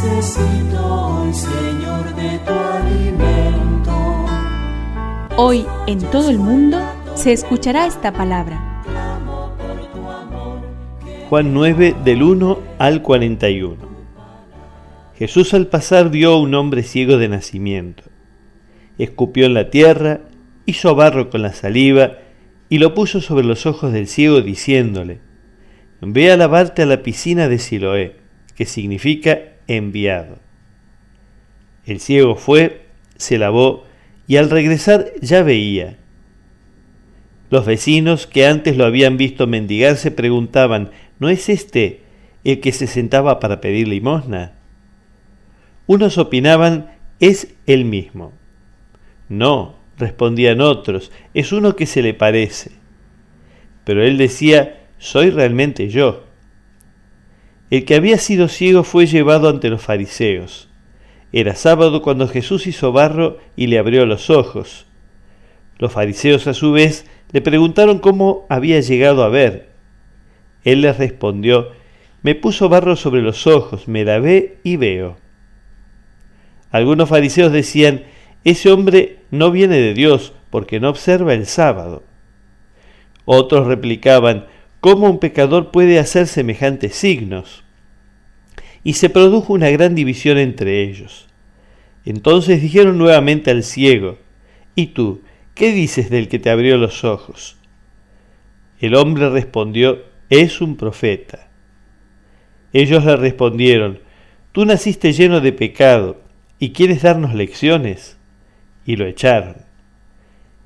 Necesito hoy, Señor, de tu alimento. Hoy en todo el mundo se escuchará esta palabra. Juan 9 del 1 al 41. Jesús al pasar vio a un hombre ciego de nacimiento. Escupió en la tierra, hizo barro con la saliva y lo puso sobre los ojos del ciego diciéndole, Ve a lavarte a la piscina de Siloé, que significa enviado. El ciego fue, se lavó y al regresar ya veía. Los vecinos que antes lo habían visto mendigar se preguntaban, ¿no es este el que se sentaba para pedir limosna? Unos opinaban, es el mismo. No, respondían otros, es uno que se le parece. Pero él decía, soy realmente yo. El que había sido ciego fue llevado ante los fariseos. Era sábado cuando Jesús hizo barro y le abrió los ojos. Los fariseos a su vez le preguntaron cómo había llegado a ver. Él les respondió, me puso barro sobre los ojos, me lavé y veo. Algunos fariseos decían, ese hombre no viene de Dios porque no observa el sábado. Otros replicaban, ¿cómo un pecador puede hacer semejantes signos? Y se produjo una gran división entre ellos. Entonces dijeron nuevamente al ciego, ¿y tú, qué dices del que te abrió los ojos? El hombre respondió, es un profeta. Ellos le respondieron, tú naciste lleno de pecado ¿Y quieres darnos lecciones? Y lo echaron.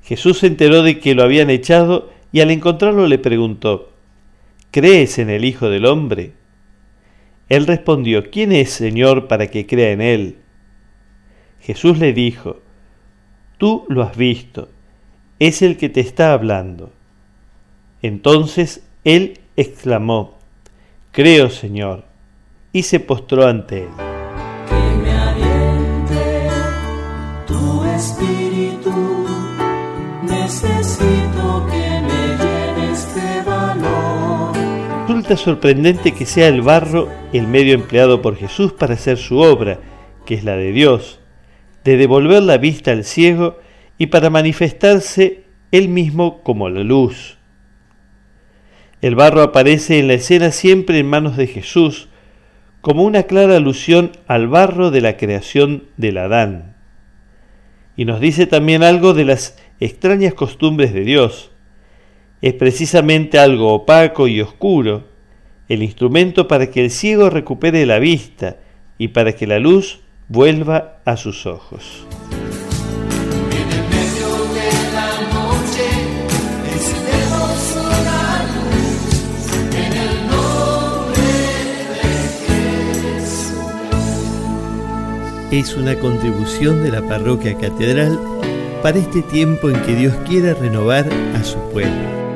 Jesús se enteró de que lo habían echado y al encontrarlo le preguntó, ¿Crees en el Hijo del Hombre? Él respondió, ¿quién es, Señor, para que crea en él? Jesús le dijo, Tú lo has visto, es el que te está hablando. Entonces él exclamó, Creo, Señor, y se postró ante él. espíritu, Sorprendente que sea el barro el medio empleado por Jesús para hacer su obra, que es la de Dios, de devolver la vista al ciego y para manifestarse él mismo como la luz. El barro aparece en la escena siempre en manos de Jesús, como una clara alusión al barro de la creación del Adán y nos dice también algo de las extrañas costumbres de Dios. Es precisamente algo opaco y oscuro, el instrumento para que el ciego recupere la vista y para que la luz vuelva a sus ojos. es una contribución de la parroquia catedral para este tiempo en que Dios quiere renovar a su pueblo.